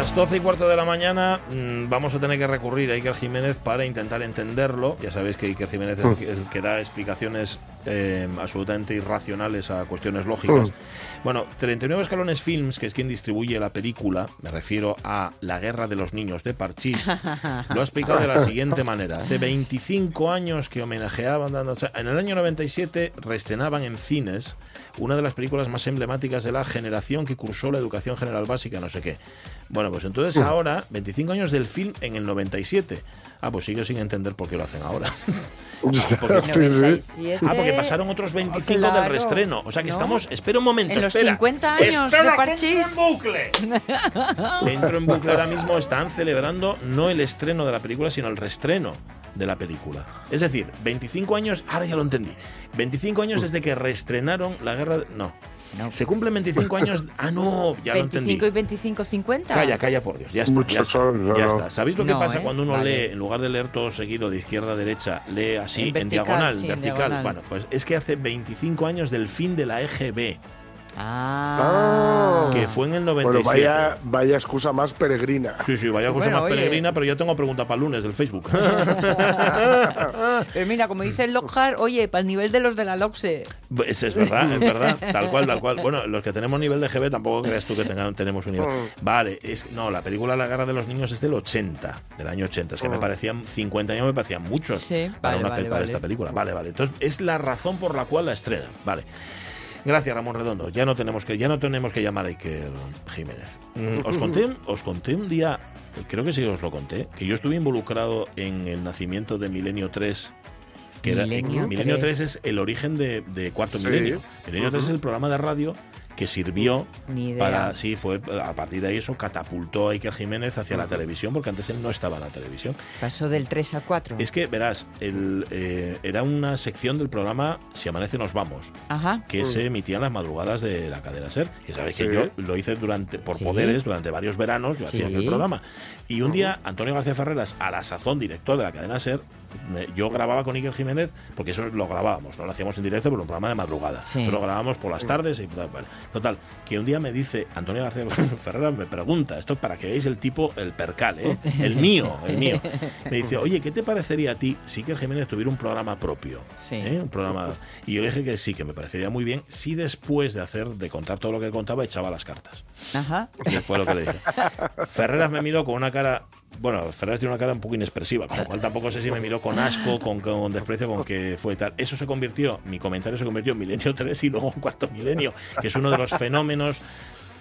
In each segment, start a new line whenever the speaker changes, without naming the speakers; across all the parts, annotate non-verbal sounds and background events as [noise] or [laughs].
Las 12 y cuarto de la mañana mm, vamos a tener que recurrir a Iker Jiménez para intentar entenderlo. Ya sabéis que Iker Jiménez es el que- da explicaciones eh, absolutamente irracionales a cuestiones lógicas. Bueno, 39 Escalones Films, que es quien distribuye la película, me refiero a La Guerra de los Niños de Parchís, [laughs] lo ha explicado de la siguiente manera. Hace 25 años que homenajeaban, dando- o sea, en el año 97 reestrenaban en cines una de las películas más emblemáticas de la generación que cursó la educación general básica, no sé qué. Bueno, pues entonces ahora, 25 años del film en el 97. Ah, pues sigo sin entender por qué lo hacen ahora. [laughs] Porque-
Sí, sí.
97.
Ah, porque pasaron otros 25
Claro,
del restreno. O sea que
¿no?
estamos. Espera un momento,
En los
espera.
50 años
Espera,
de
que
Parchís.
entro en bucle. [laughs] Entro en bucle ahora mismo. Están celebrando no el estreno de la película, sino el reestreno de la película. Es decir, 25 años. Ahora ya lo entendí. 25 años desde que reestrenaron la guerra. de- no.
No.
Se cumplen 25 años. Ah, no, ya lo entendí.
25 y 25, 50.
Calla, calla, por Dios. Ya está.
Muchos
ya está,
son, no,
ya
no.
está. ¿Sabéis lo que pasa
¿eh?
cuando uno
Vale.
lee, en lugar de leer todo seguido de izquierda a derecha, lee así,
En
en,
vertical,
diagonal,
sí, en
vertical?
diagonal.
Bueno, pues es que hace 25 años del fin de la EGB,
Ah.
que fue en el
Bueno,
97.
vaya, vaya excusa más peregrina.
Sí, sí, vaya
Bueno,
más
oye.
peregrina, pero yo tengo pregunta para el lunes del Facebook.
Pero mira, como dice el Lockhart, oye, para el nivel de los de la LOXE.
Pues es verdad, es verdad, tal cual, tal cual. Bueno, los que tenemos nivel de GB tampoco creas tú que tengan, tenemos un nivel. Vale, es no, la película La Guerra de los Niños es del 80, del año 80. Es que me parecían 50 años, me parecían muchos
Sí,
para,
vale,
una,
vale,
para
vale.
esta película. Vale, vale. Entonces es la razón por la cual la estrenan. Vale. Gracias, Ramón Redondo. Ya no tenemos que, ya no tenemos que llamar a Iker Jiménez. Mm, os conté, os conté un día, creo que sí os lo conté, que yo estuve involucrado en el nacimiento de Milenio 3 que era,
Milenio
Milenio 3
3
es el origen de, de Cuarto
Sí.
Milenio. Milenio 3 es el programa de radio que sirvió
Ni idea.
para sí fue a partir de ahí eso catapultó a Iker Jiménez hacia la televisión porque antes él no estaba en la televisión
Pasó del 3 a 4.
es que verás el, eh, era una sección del programa Si amanece nos vamos
Ajá.
que se emitía en las madrugadas de la cadena Ser. Y sabéis
Sí.
que yo lo hice durante por
Sí.
poderes durante varios veranos, yo hacía aquel programa. Y un día Antonio García Ferreras, a la sazón director de la cadena Ser, me- yo grababa con Iker Jiménez, porque eso lo grabábamos, no lo hacíamos en directo, pero un programa de madrugada.
Sí.
Pero lo grabábamos por las tardes y tal, vale. Total, que un día me dice Antonio García [laughs] Ferreras, me pregunta, esto para que veáis el tipo, el percal, ¿eh? [laughs] el mío, el mío. Me dice, [laughs] oye, ¿qué te parecería a ti si Iker Jiménez tuviera un programa propio?
Sí.
¿Eh? Un programa. Y yo le dije que sí, que me parecería muy bien si después de hacer, de contar todo lo que contaba, echaba las cartas.
Ajá.
Y fue lo que le dije. Ferreras me miró con una cara. Bueno, Ferreras tiene una cara un poco inexpresiva, con lo cual tampoco sé si me miró con asco, con, con desprecio, con que fue tal. Eso se convirtió, mi comentario se convirtió en Milenio 3 y luego en Cuarto Milenio, que es uno de los fenómenos,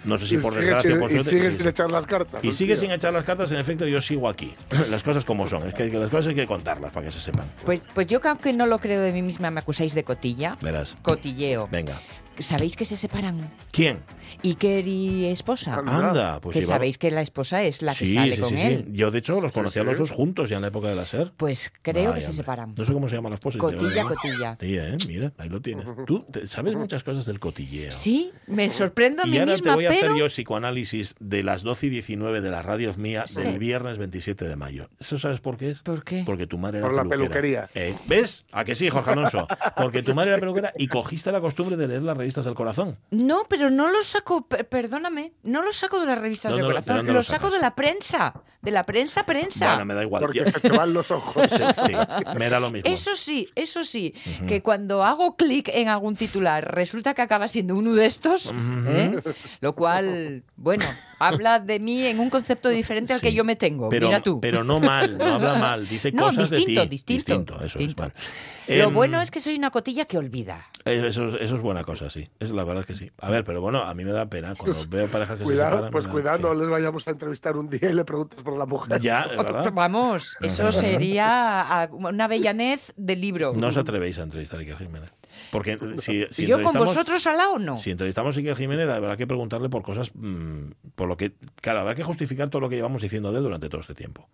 no sé si por
Y sigue
desgracia o
sin-
por
y
suerte.
sigue
sí,
sin
sí.
echar las cartas.
Y sigue
hostia.
sin echar las cartas, en efecto, yo sigo aquí. Las cosas como son, es que las cosas hay que contarlas para que se sepan.
Pues, pues yo que aunque no lo creo de mí misma, me acusáis de cotilla.
Verás.
Cotilleo.
Venga.
¿Sabéis que se separan
¿Quién?
Iker y esposa?
Anda.
Anda, pues
que
llevaba-
sabéis que la esposa es la que
sí,
sale
sí,
con
sí, sí.
él.
Yo, de hecho, los conocía a los dos juntos ya en la época de la SER.
Pues creo que se
hombre.
separan.
No sé cómo se llama la esposa.
Cotilla, cotilla.
Tía, ¿eh? Mira, ahí lo tienes. Tú sabes muchas cosas del cotilleo.
Sí, me sorprendo a
Y
mí
ahora
misma,
te voy a
pero...
hacer yo psicoanálisis de las 12 y 19 de la radio mía
Sí.
del viernes 27 de mayo. ¿Eso sabes por qué es?
¿Por qué?
Porque tu madre era
Por la
peluquera.
peluquería.
Eh, ¿Ves? ¿A que sí, Jorge Alonso? Porque tu madre era peluquera y cogiste la costumbre de leer las revistas del corazón.
No, pero no lo saco, perdóname, no lo saco de las revistas
¿Dónde
de corazón, lo,
lo
saco de la prensa. De la prensa, prensa.
Bueno, me da igual.
Porque
Yo-
se te van los ojos.
sí, sí, me da lo mismo.
Eso sí, eso sí, que cuando hago clic en algún titular resulta que acaba siendo uno de estos, ¿eh? lo cual, bueno, habla de mí en un concepto diferente al que yo me tengo.
pero,
Mira tú.
pero no mal, no habla [laughs] mal, dice
No,
cosas
distinto,
de ti.
distinto,
eso
distinto.
es mal.
Lo
Em,
bueno es que soy una cotilla que olvida.
eh, Eso, es- eso es buena cosa, sí. Es la verdad es que sí. A ver, pero bueno, a mí me da pena cuando [laughs] veo parejas que se
Cuidado,
separan.
pues
da-
cuidado, no les vayamos a entrevistar un día y le preguntes por la mujer.
Ya, es verdad.
Vamos, eso sería ah, una bellanez de libro.
No os atrevéis a entrevistar a Iker Jiménez. Porque si, si
¿Yo con vosotros al lado no?
Si entrevistamos a Iker Jiménez, habrá que preguntarle por cosas, mm, por lo que, claro, habrá que justificar todo lo que llevamos diciendo de él durante todo este tiempo.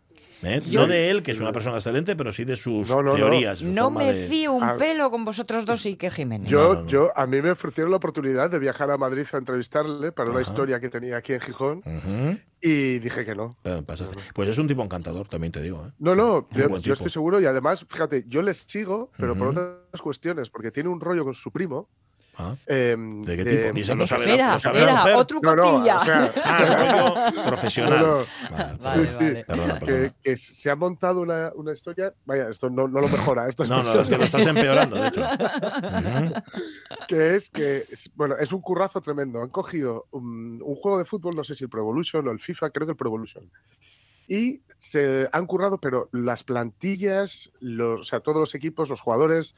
¿Eh? No de él, que es una persona excelente, pero sí de sus
No, no, no.
teorías. su
No me
de-
fío un
Ah.
pelo con vosotros dos y que Jiménez.
Yo,
No, no, no.
yo, a mí me ofrecieron la oportunidad de viajar a Madrid a entrevistarle para una historia que tenía aquí en Gijón y dije que no.
Pero pasaste. Pues es un tipo encantador, también te digo. ¿eh?
No, no, yo, estoy seguro y además, fíjate, yo les sigo, pero por otras cuestiones, porque tiene un rollo con su primo.
Ah,
em,
¿De qué
de-
tipo? Y eso lo sabe, la- lo sabe la
espera,
mujer.
otro
No, no, o sea,
Ah, rollo [laughs] profesional.
No, no. [laughs]
Vale,
Vale,
sí, sí.
vale.
Perdona,
que,
perdona.
que se ha montado una, una historia. Vaya, esto no, no lo mejora. Esto es
No, no, es que lo estás empeorando, de hecho. [laughs]
Que es que, bueno, es un currazo tremendo. Han cogido un, un juego de fútbol, no sé si el Pro Evolution o el FIFA, creo que el Pro Evolution. Y se han currado, pero las plantillas, los, o sea, todos los equipos, los jugadores,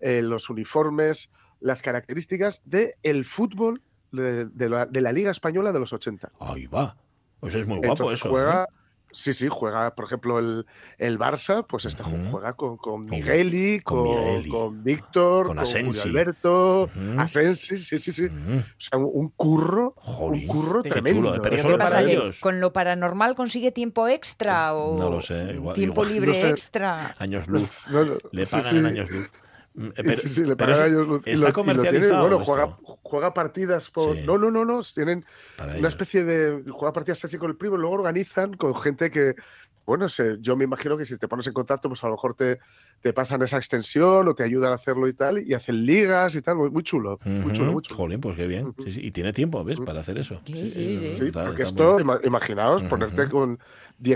eh, los uniformes, las características del el fútbol de, de la, de la Liga Española de los 80.
Ahí va. Pues es muy guapo
Entonces
eso.
juega,
¿eh?
Sí, sí, juega, por ejemplo, el, el Barça, pues este
Ujú.
juega con, con Migueli,
con
con,
Migueli.
con Víctor,
Con
con, Julio
Asensi.
Alberto,
Ujú.
Asensi, sí, sí, sí.
Ujú.
O sea, un, curro,
Jolín,
un curro
qué
tremendo.
chulo, ¿eh? Pero
¿eh?
solo para
¿Que
ellos.
¿Con lo paranormal consigue tiempo extra o
No lo sé, igual-
tiempo
igual-
libre
no sé.
extra?
Años luz.
No, no,
Le
sí,
pagan
sí.
en años luz. Eh, Pero,
sí, sí, le
pero
pagan
eso
a ellos luz. Y
está
lo- y lo tiene,
comercializado.
bueno,
esto,
juega, juega partidas por.
Sí.
No, no, no, no. Tienen
para
una
ellos.
especie de. Juega partidas así con el primo luego organizan con gente que. Bueno, se- yo me imagino que si te pones en contacto, pues a lo mejor te, te pasan esa extensión o te ayudan a hacerlo y tal, y hacen ligas y tal, muy, muy chulo, muy chulo, muy chulo.
Jolín, pues qué bien.
Ujú.
Sí, sí. Y tiene tiempo, ¿ves? Para hacer eso.
Sí, sí, sí.
Está-
porque
está
esto,
muy-
ima- imaginaos, ponerte con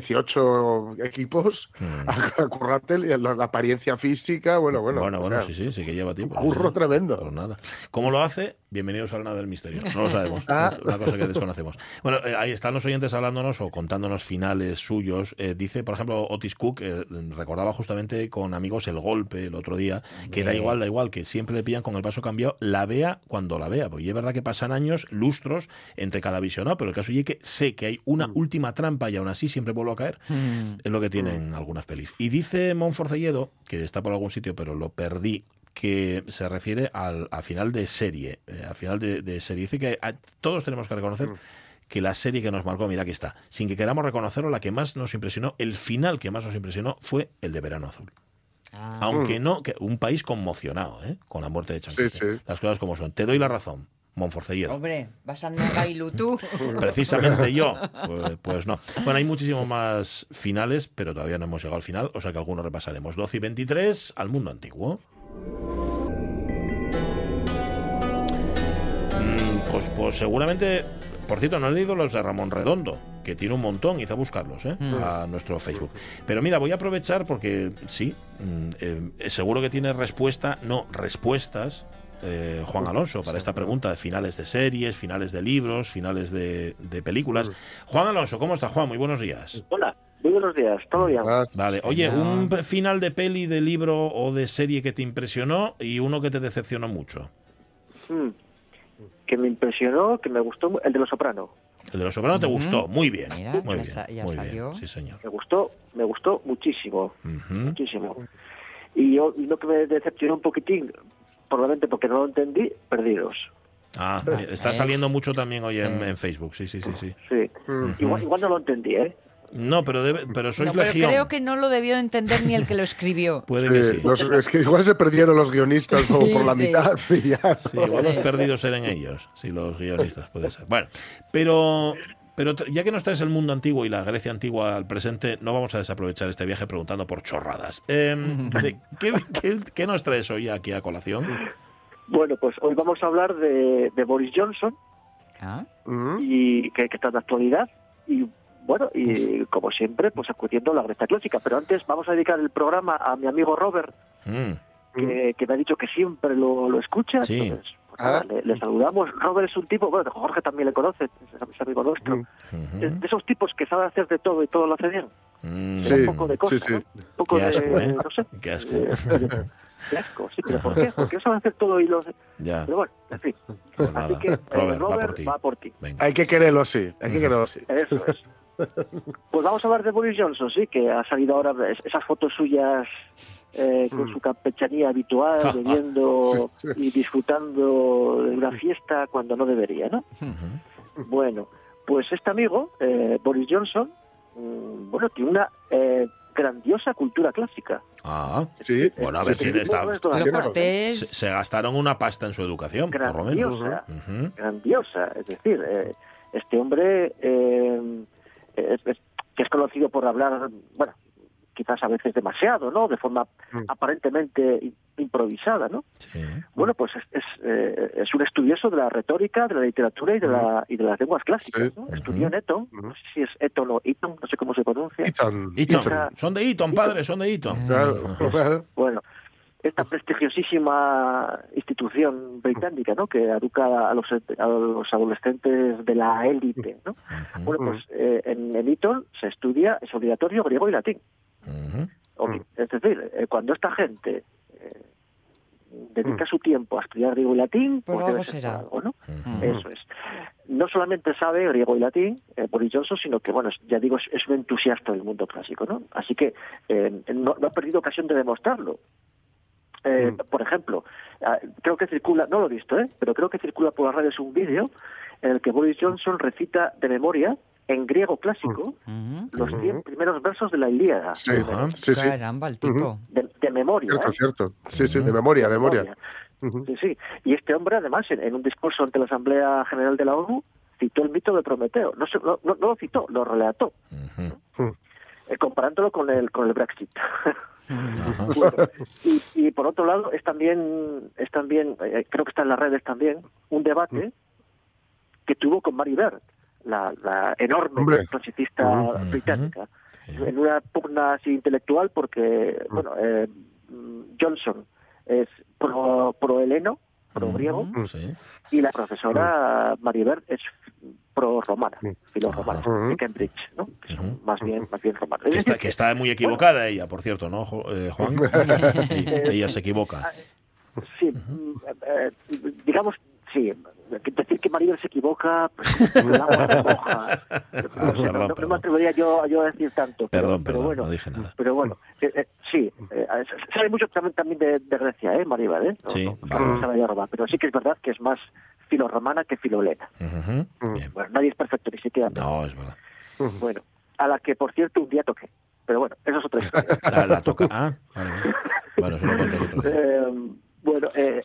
18 equipos a, a currarte la, la apariencia física, bueno, bueno.
bueno,
o
bueno,
sea,
sí, sí, sí que lleva tiempo. sí.
tremendo.
Pues nada. ¿Cómo lo hace? Bienvenidos a la nada del misterio. No lo sabemos. [laughs]
Ah.
Es una cosa que desconocemos. Bueno, eh, ahí están los oyentes hablándonos o contándonos finales suyos. Eh, dice, por ejemplo, Otis Cook, eh, recordaba justamente con amigos el golpe el otro día, que da igual, da igual, que siempre le pillan con el paso cambiado, la vea cuando la vea. Porque es verdad que pasan años, lustros, entre cada visionado, pero el caso es que sé que hay una última trampa y aún así siempre vuelvo a caer.
Mm.
Es lo que tienen algunas pelis. Y dice Monforcelledo, que está por algún sitio, pero lo perdí, que se refiere al a final de serie. eh, a final de, de serie. Dice que a- todos tenemos que reconocer que la serie que nos marcó, mira aquí está, sin que queramos reconocerlo, la que más nos impresionó, el final que más nos impresionó fue el de Verano Azul.
Ah.
Aunque no, que un país conmocionado, ¿eh? con la muerte de Chanquete.
Sí, sí.
Las cosas como son. Te doy la razón, Monforcelledo.
Hombre, vas a y tú. [laughs]
Precisamente yo. Pues, pues no. Bueno, hay muchísimos más finales, pero todavía no hemos llegado al final, o sea que algunos repasaremos. 12 y 23 al mundo antiguo. Mm, Pues, pues seguramente, por cierto, no he leído los de Ramón Redondo, que tiene un montón, hice a buscarlos ¿eh? a nuestro Facebook. Pero mira, voy a aprovechar porque sí, mm, eh, seguro que tiene respuesta, no, respuestas, eh, Juan Alonso, para esta pregunta de finales de series, finales de libros, finales de, de películas. Juan Alonso, ¿cómo está Juan? Muy buenos días.
Hola, muy buenos días, todo bien.
Vale, oye, un final de peli, de libro o de serie que te impresionó y uno que te decepcionó mucho.
Mm. Que me impresionó, que me gustó, el de Los Soprano.
El de los sopranos te gustó, muy bien.
Mira,
muy bien,
ya
muy
salió.
bien, sí señor.
Me gustó, me gustó muchísimo,
Ujú.
muchísimo. Y, yo, y lo que me decepcionó un poquitín, probablemente porque no lo entendí, Perdidos.
Ah, está saliendo mucho también hoy en,
Sí.
en Facebook, sí, sí, sí, sí.
Sí. Igual, igual no lo entendí, ¿eh?
No, pero debe, pero sois
No, pero
legión.
creo que no lo debió entender ni el que lo escribió. [laughs]
Puede que
sí,
sí.
los- es que igual se perdieron los guionistas como
Sí,
por la
sí.
mitad. y ya.
Sí, igual los perdidos eran ellos, sí, los guionistas, puede ser. Bueno, pero, pero ya que nos traes el mundo antiguo y la Grecia antigua al presente, no vamos a desaprovechar este viaje preguntando por chorradas. Em, de- ¿qué, qué, qué nos traes hoy aquí a colación?
Bueno, pues hoy vamos a hablar de, de Boris Johnson,
Ah,
Mm.
y que, que está de actualidad. Y bueno, y como siempre, pues acudiendo a la Grecia Clásica. Pero antes vamos a dedicar el programa a mi amigo Robert,
Mm.
que, que me ha dicho que siempre lo, lo escucha.
Sí.
Entonces, pues nada, le, le saludamos. Robert es un tipo, bueno, Jorge también le conoce, es, amigo nuestro.
Mm.
De de esos tipos que saben hacer de todo y todo lo hace bien.
Mm.
Sí,
un poco de cosa,
sí, sí.
¿no? Un poco
Qué asco,
de,
¿eh?
no sé.
Qué asco.
eh, [laughs] Qué asco, sí, pero ¿por qué? Porque saben hacer todo y lo hace.
Ya.
Pero bueno, en fin.
Pues
Así
nada.
que eh,
Robert,
Robert,
va por ti.
va por ti.
Hay que quererlo así, hay que quererlo así.
Eso es. Pues vamos a hablar de Boris Johnson, sí, que ha salido ahora es- esas fotos suyas eh, con
Mm.
su campechanía habitual, [laughs] bebiendo
Sí, sí.
y disfrutando de una fiesta cuando no debería, ¿no? Bueno, pues este amigo, eh, Boris Johnson, mm, bueno, tiene una eh, grandiosa cultura clásica.
Ah,
Sí,
Bueno, a ver si está-
No
se, gastaron una pasta en su educación, por lo menos.
grandiosa,
Ujú.
grandiosa. Es decir, eh, este hombre eh, es, es- que es conocido por hablar, bueno, quizás a veces demasiado, ¿no? De forma
Mm.
aparentemente improvisada, ¿no?
Sí.
Bueno, pues es, es, eh, es un estudioso de la retórica, de la literatura y de, la, y de las lenguas clásicas,
Sí.
¿no? Estudió en Eton, no sé si es Eton o Eton, no sé cómo se pronuncia.
Eton.
Eton.
Eton.
Son de Eton, padre, son de Eton.
Claro.
Bueno, esta prestigiosísima institución británica, ¿no? Que educa a los, a los adolescentes de la élite, ¿no? Bueno, pues eh, en, en Eton se estudia, es obligatorio griego y latín. Es decir, eh, cuando esta gente eh, dedica su tiempo a estudiar griego y latín,
Por
pues
algo
debe ser
será.
algo. Eso es. No solamente sabe griego y latín, eh, Boris Johnson, sino que, bueno, ya digo, es, es un entusiasta del mundo clásico, ¿no? Así que eh, no, no ha perdido ocasión de demostrarlo. Eh,
Mm.
Por ejemplo, ah, creo que circula, no lo he visto, ¿eh? pero creo que circula por las redes un vídeo en el que Boris Johnson recita de memoria, en griego clásico,
Ujú.
los 100 primeros versos de la Ilíada.
Sí, sí, sí.
Caramba, el tipo.
De, de memoria.
Cierto,
¿eh?
cierto. Sí, sí, de memoria, de memoria.
Sí, sí. Y este hombre, además, en, en un discurso ante la Asamblea General de la ONU, citó el mito de Prometeo. No, se- no, no- no lo citó, lo relató, eh, comparándolo con el, con el Brexit. [laughs] Y, y por otro lado, es también, es también eh, creo que está en las redes también, un debate que tuvo con Mary Bird, la, la enorme
Hombre.
clasicista
Ujú.
británica, en una pugna así intelectual porque, bueno, eh, Johnson es pro, pro heleno, pro griego.
Sí.
y la profesora Maribel es pro romana,
Mm.
filorromana,
Ujú.
de Cambridge, ¿no? Que son más bien, más bien romanas.
Que
Es
está,
decir,
que está muy equivocada ella, por cierto, ¿no, Jo- eh, Juan? [laughs] ella, ella se equivoca.
Sí, mm, eh, digamos, sí. Decir que Maribel se equivoca, pues, el agua se moja.
perdón,
no, no- no
perdón.
me atrevería yo, yo a decir tanto. Pero,
Perdón,
pero
perdón,
bueno,
no dije nada.
Pero bueno, eh, eh, sí, eh, sabe mucho también, también de, de Grecia, ¿eh, Maribel? ¿eh? No,
Sí,
no,
vale.
pero sí que es verdad que es más filorromana que filolena.
Bien.
Bueno, nadie es perfecto, ni siquiera.
No, es verdad.
Bueno, a la que, por cierto, un día toqué. Pero bueno, eso es otra historia. [laughs]
La, la toca. Ah, vale, vale. Bueno, eso lo contas otro día.
Eh, bueno, eh,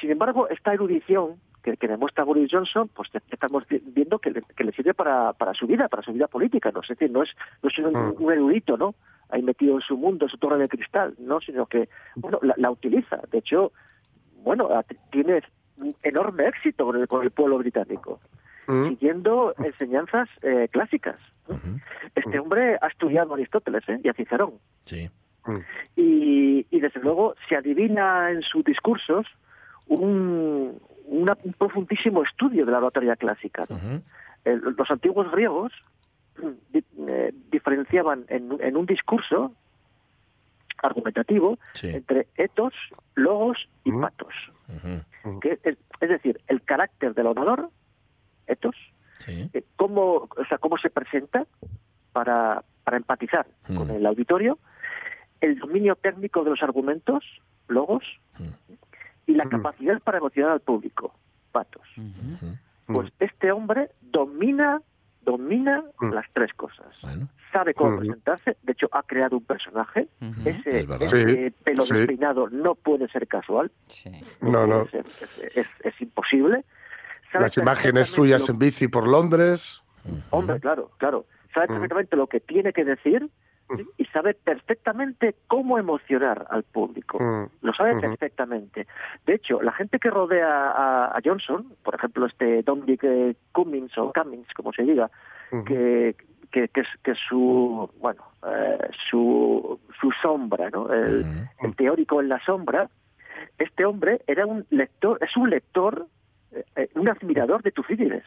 sin embargo, esta erudición que, que demuestra Boris Johnson, pues te- estamos vi- viendo que le, que le sirve para, para su vida, para su vida política, ¿no? Es decir, no es, no es un,
Mm.
un erudito, ¿no? Ahí metido en su mundo, en su torre de cristal, ¿no? Sino que, bueno, la, la utiliza. De hecho, bueno, tiene un enorme éxito con el, con el pueblo británico,
Mm.
siguiendo enseñanzas eh, clásicas. Este hombre ha estudiado a Aristóteles ¿eh? y a Cicerón.
Sí.
Mm.
Y, y desde luego se adivina en sus discursos un, una- un profundísimo estudio de la oratoria clásica. ¿no?
Ujú.
El- los antiguos griegos di- eh, diferenciaban en, en un discurso argumentativo
Sí.
entre etos, logos y
Mm.
patos. Que es, es decir, el carácter del orador, etos,
Sí.
eh, cómo, o sea, cómo se presenta para, para empatizar
Mm.
con el auditorio, el dominio técnico de los argumentos, logos,
Mm.
y la
Mm.
capacidad para emocionar al público, patos. Pues este hombre domina, domina
Mm.
las tres cosas.
Bueno.
Sabe cómo presentarse, de hecho ha creado un personaje. Ese,
Es
ese
Sí,
pelo
sí.
despeinado no puede ser casual,
Sí.
No, no.
Es, es- es- es imposible. Sabe
Las imágenes suyas
lo-
en bici por Londres.
Hombre, claro, claro. Sabe
Mm.
perfectamente lo que tiene que decir ¿sí? y sabe perfectamente cómo emocionar al público.
Mm.
Lo sabe perfectamente. De hecho, la gente que rodea a, a Johnson, por ejemplo, este Dominic eh, Cummings o Cummings, como se diga, que, que, que, es, que es su, bueno, eh, su, su sombra, ¿no? El, el teórico en la sombra, este hombre era un lector, es un lector, eh, eh, un admirador de Tucídides.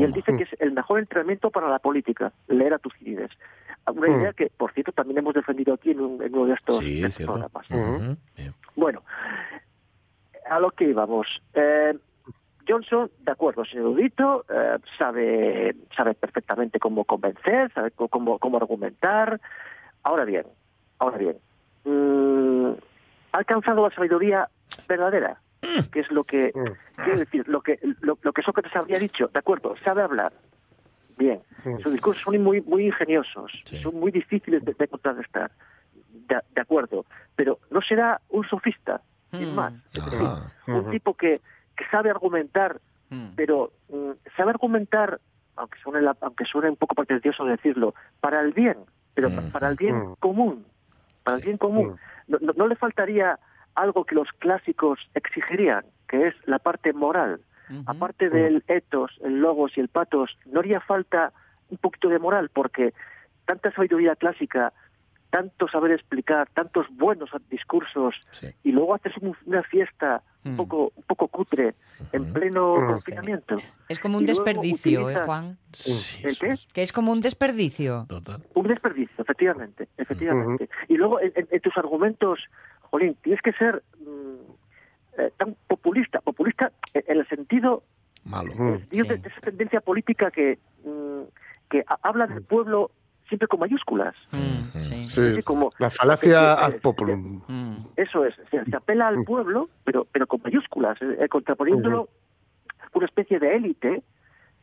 Y él dice que es el mejor entrenamiento para la política, leer a Tucídides. Una idea que, por cierto, también hemos defendido aquí en, un- en uno de estos,
Sí, es
programas. Bueno, a lo que íbamos. Eh, Johnson, de acuerdo, es erudito, eh, sabe, sabe perfectamente cómo convencer, sabe cómo, cómo argumentar. Ahora bien, ahora bien, mm, ha alcanzado la sabiduría verdadera, que es lo que, quiero decir, lo que, lo, lo que Sócrates habría dicho, de acuerdo, sabe hablar. Bien, sus discursos son muy, muy ingeniosos,
Sí.
son muy difíciles de, de contrarrestar. De, de acuerdo, pero no será un sofista, sin
Mm.
más. Es decir,
Ajá.
un tipo que, que sabe argumentar,
Mm.
pero mm, sabe argumentar, aunque suene, la- aunque suene un poco pretencioso decirlo, para el bien, pero pa-
Mm.
para el bien
Mm.
común, para el bien común. No, no- no le faltaría algo que los clásicos exigirían, que es la parte moral. Aparte del etos, el logos y el patos, no haría falta un poquito de moral, porque tanta sabiduría clásica, tanto saber explicar, tantos buenos discursos,
Sí.
y luego haces un- una fiesta un
Mm.
poco un poco cutre en pleno
Mm.
confinamiento.
Es como un
Y
desperdicio, ¿eh, Juan?
Sí,
¿El qué?
es
Que es como un desperdicio.
Total.
Un desperdicio, efectivamente, efectivamente. Y luego en, en- en tus argumentos, Jolín, tienes que ser mm, eh, tan populista, populista en en el sentido
Malo.
Mm.
el sentido de,
sí.
de esa tendencia política que mm, que ha- habla del pueblo siempre con mayúsculas.
Mm, sí.
Sí.
Así como-
La falacia
porque-
ad populum.
Mm.
Eso es, se, se apela al pueblo, pero pero con mayúsculas, eh, eh, contraponiéndolo una especie de élite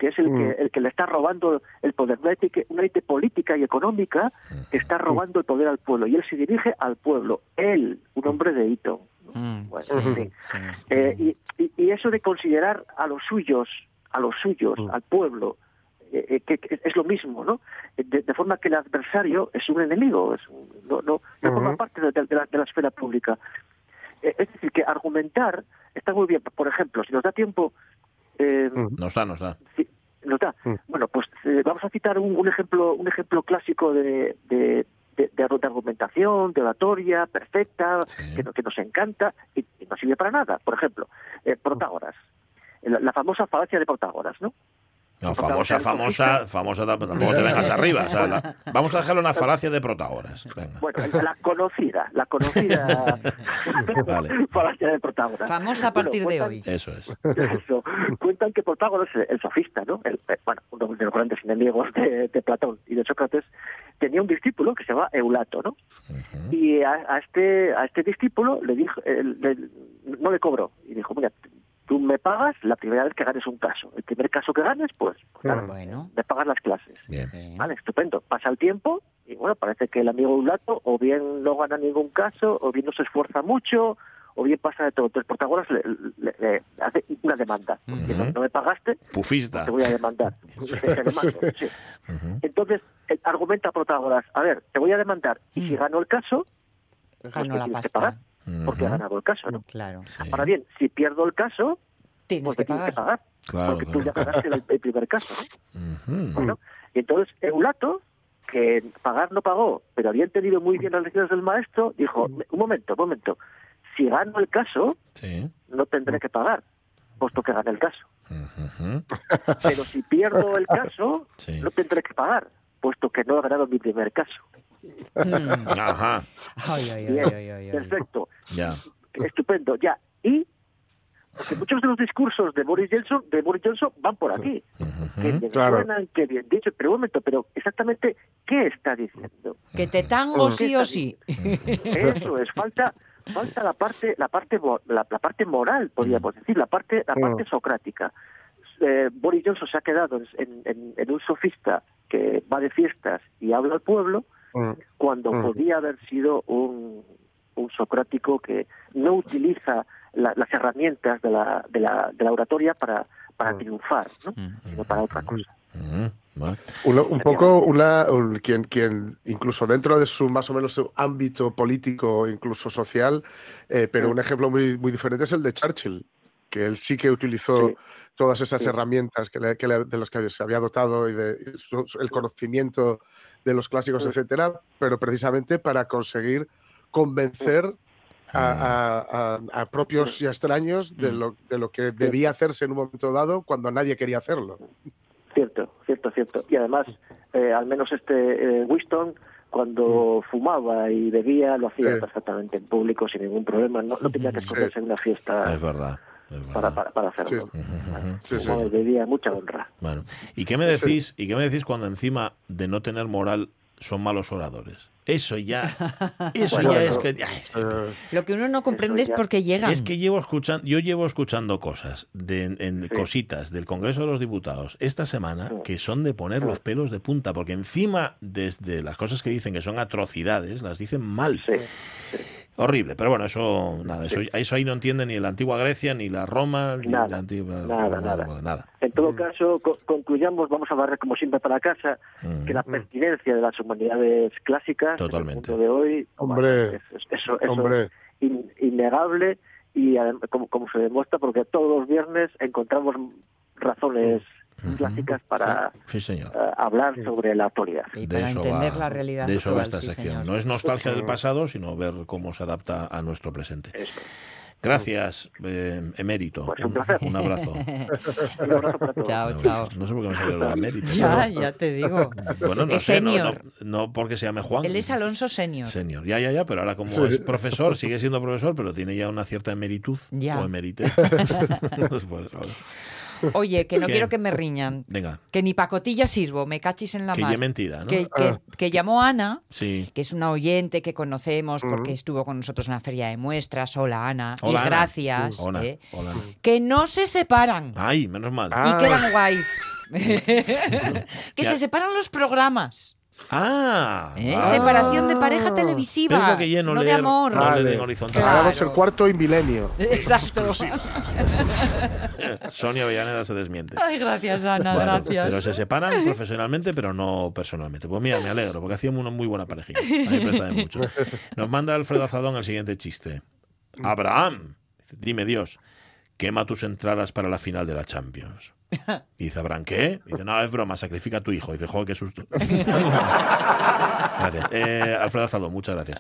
que es el que el que le está robando el poder, una élite, una élite política y económica que está robando el poder al pueblo y él se dirige al pueblo, él, un hombre de hito.
Mm,
Bueno,
sí,
en fin.
sí.
Eh, y, y- y eso de considerar a los suyos, a los suyos, al pueblo, eh, eh, que, que es lo mismo, ¿no? De, de forma que el adversario es un enemigo, es un- no, no, no forma parte de, de la, de la esfera pública. Eh, es decir, que argumentar está muy bien. Por ejemplo, si nos da tiempo, eh,
Nos da, nos da.
Nos da.
Mm.
Bueno, pues eh, vamos a citar un, un ejemplo un ejemplo clásico de, de, de- de argu- de argumentación, de oratoria perfecta,
Sí.
que, que nos encanta y, y no sirve para nada. Por ejemplo, eh, Protágoras. La, la famosa falacia de Protágoras, ¿no?
No, famosa, famosa, famosa, tampoco te vengas arriba. o sea, la- [laughs] vamos a dejarlo en una falacia de Protágoras. Venga.
Bueno, la conocida, la conocida [laughs]
Vale.
falacia de Protágoras.
Famosa a
Bueno,
partir de hoy.
Eso es.
Eso. Cuentan que Protágoras, el, el sofista, ¿no? El, eh, bueno, uno de los grandes enemigos de, de Platón y de Sócrates, tenía un discípulo que se llama Eulato, ¿no? Y a, a este a este discípulo le dijo, eh, le- no le cobró y dijo, mira, tú me pagas la primera vez que ganes un caso. El primer caso que ganes, pues, pues nada,
Bueno.
me pagas las clases.
Bien.
Bien.
Vale, estupendo. Pasa el tiempo y bueno, parece que el amigo Eulato o bien no gana ningún caso, o bien no se esfuerza mucho, o bien pasa de todo. Entonces Protagoras le, le- le hace una demanda. Dice, no, no me pagaste,
Pufista.
te voy a demandar. [laughs] Te demando, sí.
Ujú.
Entonces eh, argumenta Protagoras, a ver, te voy a demandar y si gano el caso, pues
la
tienes pagar, porque
Ujú.
ganado el caso, ¿no?
Claro.
Sí.
Ahora bien, si pierdo el caso,
Tienes
pues
que
me tienes que
pagar.
pagar,
Claro,
porque tú ya
claro.
ganaste el, el primer caso, ¿no? Bueno, y entonces Eulato, que pagar no pagó, pero había entendido muy bien las lecciones del maestro, dijo, un momento, un momento, si gano el caso,
Sí.
no tendré que pagar, puesto que gané el caso. Pero si pierdo el [laughs] caso,
Sí.
no tendré que pagar, puesto que no he ganado mi primer caso.
Mm.
Ajá.
Ay, ay, ay,
Bien,
ay, ay, ay.
perfecto,
Ya.
estupendo, ya. Y porque muchos de los discursos de Boris Johnson, de Boris Johnson van por aquí. Que bien
Claro.
suenan, que bien dicho, pero un momento, pero exactamente, ¿qué está diciendo?
Que te tango sí o sí.
Eso es, falta falta la parte la parte la, la parte moral, podríamos decir, la parte la parte socrática. Eh, Boris Johnson se ha quedado en, en- en un sofista que va de fiestas y habla al pueblo
Mm.
Cuando
Mm.
podía haber sido un, un socrático que no utiliza la- las herramientas de la, de la, de la oratoria para, para triunfar, ¿no? sino para otra cosa.
Un poco una un- quien, quien incluso dentro de su más o menos su ámbito político, incluso social, eh, pero un ejemplo muy, muy diferente es el de Churchill, que él sí que utilizó
Sí.
todas esas
Sí.
herramientas que le- que le- de las que se había dotado y de y su- el conocimiento de los clásicos,
Sí.
etcétera, pero precisamente para conseguir convencer a, a- a- a propios y a extraños de lo, de lo que debía hacerse en un momento dado cuando nadie quería hacerlo.
Cierto, cierto, cierto. Y además, eh, al menos este eh, Winston, cuando fumaba y bebía, lo hacía
Mm. Sí.
perfectamente en público sin ningún problema. No, no tenía que
Sí.
esconderse en una fiesta
Es verdad.
Para,
verdad.
para, para hacerlo.
Sí.
Ujú.
Sí,
mucha honra.
Bueno, ¿y qué me decís? ¿Y qué me decís cuando encima de no tener moral son malos oradores? Eso ya, [laughs] eso
Bueno,
ya es que ay, sí,
Lo que uno no comprende es por qué llegan.
es que llevo escuchando, yo llevo escuchando cosas de en, en
Sí.
cositas del Congreso de los Diputados esta semana
Sí.
que son de poner
Sí.
los pelos de punta, porque encima desde las cosas que dicen que son atrocidades, las dicen mal. Horrible, pero bueno, eso nada, eso, eso ahí no entiende ni la antigua Grecia, ni la Roma, ni
Nada,
la antigua
nada, nada.
nada.
En todo caso, co- concluyamos, vamos a barrer como siempre para casa,
Mm.
que la pertinencia de las humanidades clásicas
Totalmente.
en el mundo de hoy
Hombre.
bueno, es- es- eso, eso
Hombre.
es in- innegable y adem- como, como se demuestra porque todos los viernes encontramos razones Clásicas para
Sí, señor.
eh, hablar sobre la actualidad.
Y
de
para
eso
entender
va,
la realidad
de eso va
actual,
esta
sí,
sección.
señor.
No es nostalgia del pasado, sino ver cómo se adapta a nuestro presente.
Eso.
Gracias, eh, emérito.
Pues un placer.
un abrazo. [laughs]
Un abrazo para todos.
Chao, chao.
No sé por qué me salió lo de emérito.
Ya, ya te digo.
Bueno, no
Es
sé, no, no, no porque se llame Juan.
Él es Alonso Senior.
Senior. Ya, ya, ya, pero ahora como
Sí.
es profesor, sigue siendo profesor, pero tiene ya una cierta emeritud
Ya.
o emeritez. [laughs] [laughs] Pues vale.
Oye, que no
¿Qué?
quiero que me riñan.
Venga,
Que ni pacotilla sirvo, me cachis en la
que
mar.
ya mentira, ¿no?
que, que- que llamó Ana,
Sí.
que es una oyente que conocemos porque
Ujú.
estuvo con nosotros en la feria de muestras. Hola, Ana.
Hola,
y
Ana.
gracias.
Hola,
¿eh?
hola.
Que no se separan.
Ay, menos mal.
Ah.
Y quedan guay. [laughs] [laughs] que
Ya.
se separan los programas.
Ah,
¿eh?
ah.
Separación de pareja televisiva.
Es lo que lleno
no de amor.
no
Vale.
leer en horizontal.
Claro.
Ahora vamos el cuarto y milenio. [laughs]
Exacto. [laughs]
Sonia Avellaneda se desmiente.
Ay, gracias, Ana,
Bueno,
gracias.
Pero se separan profesionalmente, pero no personalmente. Pues mira, me alegro, porque hacíamos una muy buena parejita. A mí presta de mucho. Nos manda Alfredo Azadón el siguiente chiste. Abraham, dime Dios, quema tus entradas para la final de la Champions. [laughs] Dice Abraham, ¿qué? Dice, no, es broma, sacrifica a tu hijo. Dice, joder, qué susto. [laughs] Gracias. Eh, Alfredo Azadón, muchas gracias.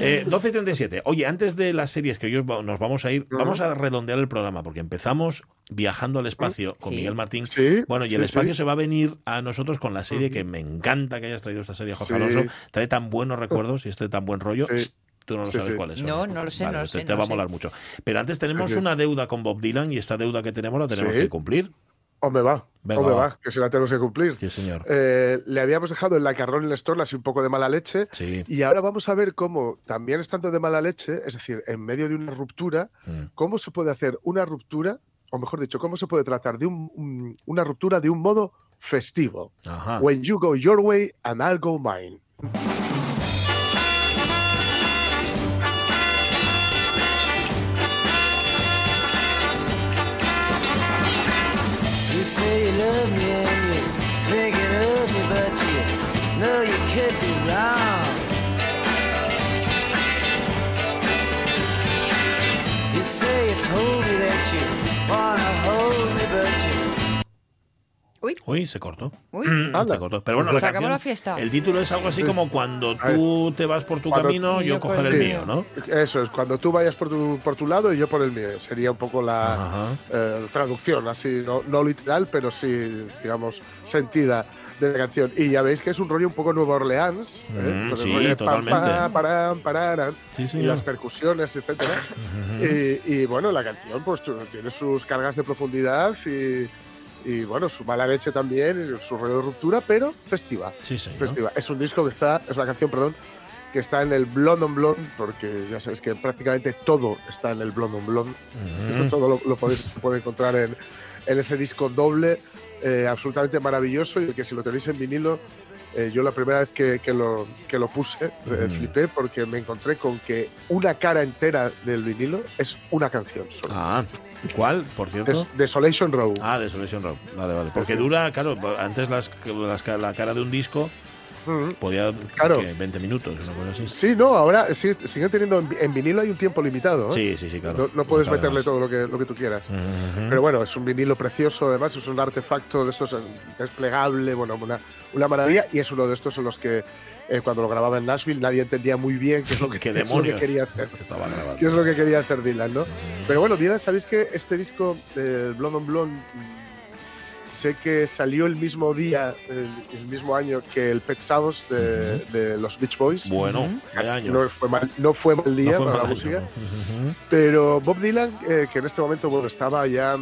Eh, 12 y 37. Oye, antes de las series que hoy nos vamos a ir, vamos a redondear el programa, porque empezamos viajando al espacio con
Sí.
Miguel Martín.
Sí,
Bueno, y
sí,
el espacio
sí.
se va a venir a nosotros con la serie que me encanta que hayas traído esta serie, Jorge
Sí.
Alonso. Trae tan buenos recuerdos y este tan buen rollo. Tú no lo
Sí,
sabes
sí.
cuáles son.
No, no lo sé,
Vale,
no lo
te,
sé,
te
no
va a
sé.
molar mucho. Pero antes tenemos
sí.
una deuda con Bob Dylan y esta deuda que tenemos la tenemos
Sí.
que cumplir.
Hombre, va.
Venga,
hombre,
va.
va. Que se la tenemos que cumplir.
Sí, señor.
Eh, le habíamos dejado en la en el store así un poco de mala leche.
Sí.
Y ahora vamos a ver cómo, también estando de mala leche, es decir, en medio de una ruptura,
Mm.
cómo se puede hacer una ruptura, o mejor dicho, cómo se puede tratar de un- un- una ruptura de un modo festivo.
Ajá.
When you go your way and I'll go mine.
Say you love me and you're thinking of me, but you know you could be wrong. You say you told me that you wanna hold me, but
Uy, se cortó.
Uy,
Anda.
Se cortó. Pero bueno, la
acabó
canción-
la fiesta.
El título es algo así como cuando tú te vas por tu
Cuando-
camino, yo
yo por
coger
el mío.
¿no?
Eso es, cuando tú vayas por tu, por tu lado y yo por el mío. Sería un poco la eh, traducción, así, no, no literal, pero sí, digamos, sentida de la canción. Y ya veis que es un rollo un poco Nueva Orleans. ¿eh?
Mm, sí,
rollo de pam,
totalmente.
pam, param, pararam,
Sí,
y las percusiones, etcétera. y, y, bueno, la canción pues tiene sus cargas de profundidad y, y, bueno, su mala leche también, su rollo de ruptura, pero festiva.
Sí, señor.
festiva. Es un disco que está, es una canción, perdón, que está en el Blonde on Blonde, porque ya sabéis que prácticamente todo está en el Blonde on Blonde.
Ujú.
Todo lo, lo podéis, se puede encontrar en, en ese disco doble, eh, absolutamente maravilloso, y que si lo tenéis en vinilo, eh, yo la primera vez que, que lo, que lo puse, eh,
Mm.
flipé porque me encontré con que una cara entera del vinilo es una canción solo.
Ah, ¿cuál, por cierto?
Des- Desolation Row.
Ah, de Solution Rock. Vale, vale. Porque dura, claro, antes las, las- la cara de un disco
Mm.
Podía
Claro.
que 20 minutos, una cosa así.
Sí, no, ahora sí, siguen teniendo en, en vinilo hay un tiempo limitado. ¿eh?
Sí, sí, sí, claro.
No, no puedes meterle todo lo que, lo que tú quieras. Pero bueno, es un vinilo precioso, además es un artefacto de estos eh, desplegable, bueno, una, una maravilla. Y es uno de estos en los que eh, cuando lo grababa en Nashville nadie entendía muy bien qué es lo [laughs] que,
¿Qué
es lo que quería hacer. [laughs] ¿Qué es lo que quería hacer Dylan, no? Pero bueno, Dylan, ¿sabéis que este disco, eh, Blonde on Blonde, sé que salió el mismo día, el, el mismo año que el Pet Sounds de, de los Beach Boys?
Bueno, vaya año.
No fue mal, no fue mal día
No fue
para la
mal
música.
año. Ujú.
Pero Bob Dylan, eh, que en este momento bueno, estaba ya,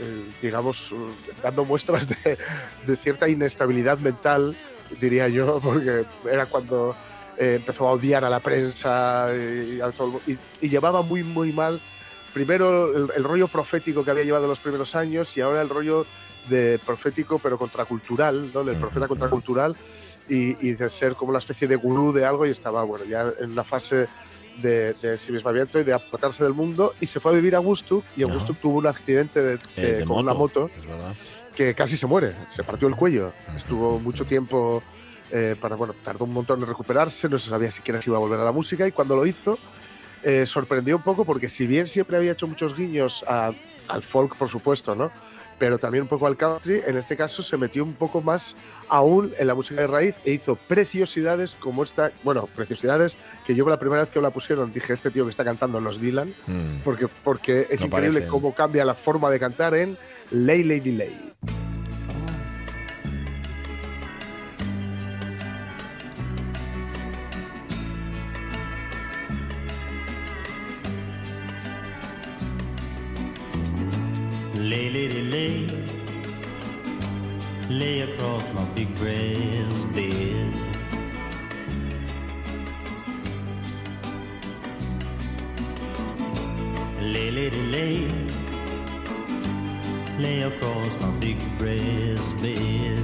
eh, digamos, uh, dando muestras de, de cierta inestabilidad mental, diría yo, [laughs] porque era cuando eh, empezó a odiar a la prensa y, a todo y- y llevaba muy, muy mal, primero el, el rollo profético que había llevado los primeros años y ahora el rollo de profético pero contracultural, ¿no? del profeta contracultural y, y de ser como una especie de gurú de algo y estaba, bueno, ya en una fase de, de ensimismamiento y de apartarse del mundo y se fue a vivir a Woodstock y. Woodstock tuvo un accidente de-
Eh,
de-
de
con una moto
Es verdad.
que casi se muere, se partió el cuello, estuvo mucho tiempo eh, para, bueno, tardó un montón en recuperarse, no se sabía siquiera si iba a volver a la música y cuando lo hizo eh, sorprendió un poco porque si bien siempre había hecho muchos guiños a- al folk, por supuesto, ¿no? Pero también un poco al country, en este caso se metió un poco más aún en la música de raíz e hizo preciosidades como esta, bueno, preciosidades que yo la primera vez que la pusieron dije, este tío que está cantando los Dylan,
Mm.
porque, porque es
No
increíble
parecen.
cómo cambia la forma de cantar en Lay Lady Lay.
Lay, lady, lay, lay across my big brass bed. Lay, lady, lay, lay across my big brass bed.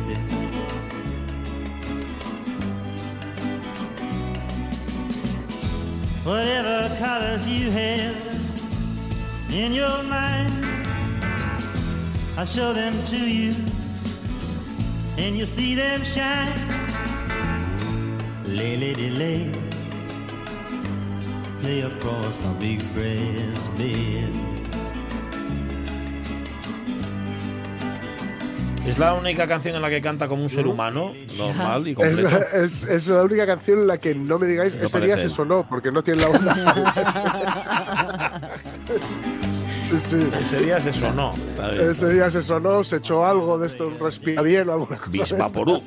Whatever colors you have in your mind. I'll show them to you, and you'll see them shine. Lay, lady, lay, lay across my big brass bed.
Es la única canción en la que canta como un ser humano, normal y
Es,
completo.
es- es la única canción en la que no me digáis
No
ese día se sonó, porque no tiene la onda. [laughs] sí, sí.
Ese día se sonó. Está bien.
Ese día se sonó, se echó algo de esto, respira bien o alguna cosa. de
Bisvaporú.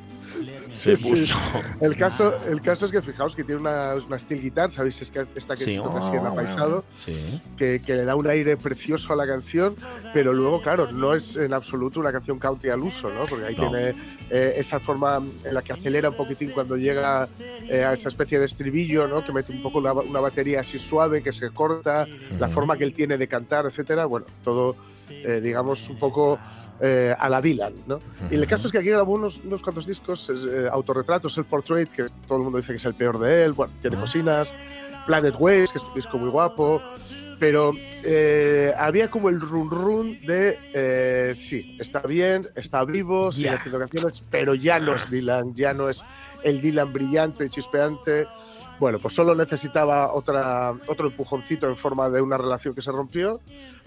Se
Sí,
puso.
El caso, el caso es que fijaos que tiene una, una steel guitar, ¿sabéis? Es que esta que toca así en
bueno.
apaisado, que, que le da un aire precioso a la canción, pero luego, claro, no es en absoluto una canción country al uso, ¿no? Porque ahí
No.
tiene eh, esa forma en la que acelera un poquitín cuando llega eh, a esa especie de estribillo, ¿no? Que mete un poco una, una batería así suave, que se corta, la forma que él tiene de cantar, etcétera. Bueno, todo, eh, digamos, un poco eh, a la Dylan, ¿no? Y el caso es que aquí grabó unos, unos cuantos discos, eh, autorretratos, self-portrait, que todo el mundo dice que es el peor de él, bueno, tiene
Ah.
cocinas, Planet Waves, que es un disco muy guapo, pero eh, había como el run run de, eh, sí, está bien, está vivo, sigue
Ya.
haciendo canciones, pero ya no es Dylan, ya no es el Dylan brillante y chispeante. Bueno, pues solo necesitaba otra, otro empujoncito en forma de una relación que se rompió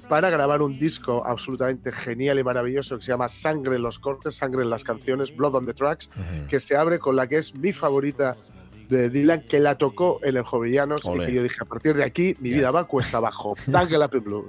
para grabar un disco absolutamente genial y maravilloso que se llama Sangre en los cortes, Sangre en las canciones, Blood on the Tracks, que se abre con la que es mi favorita de Dylan, que la tocó en el Jovellanos y que yo dije, a partir de aquí mi vida va cuesta abajo. [laughs] Tangle Blue.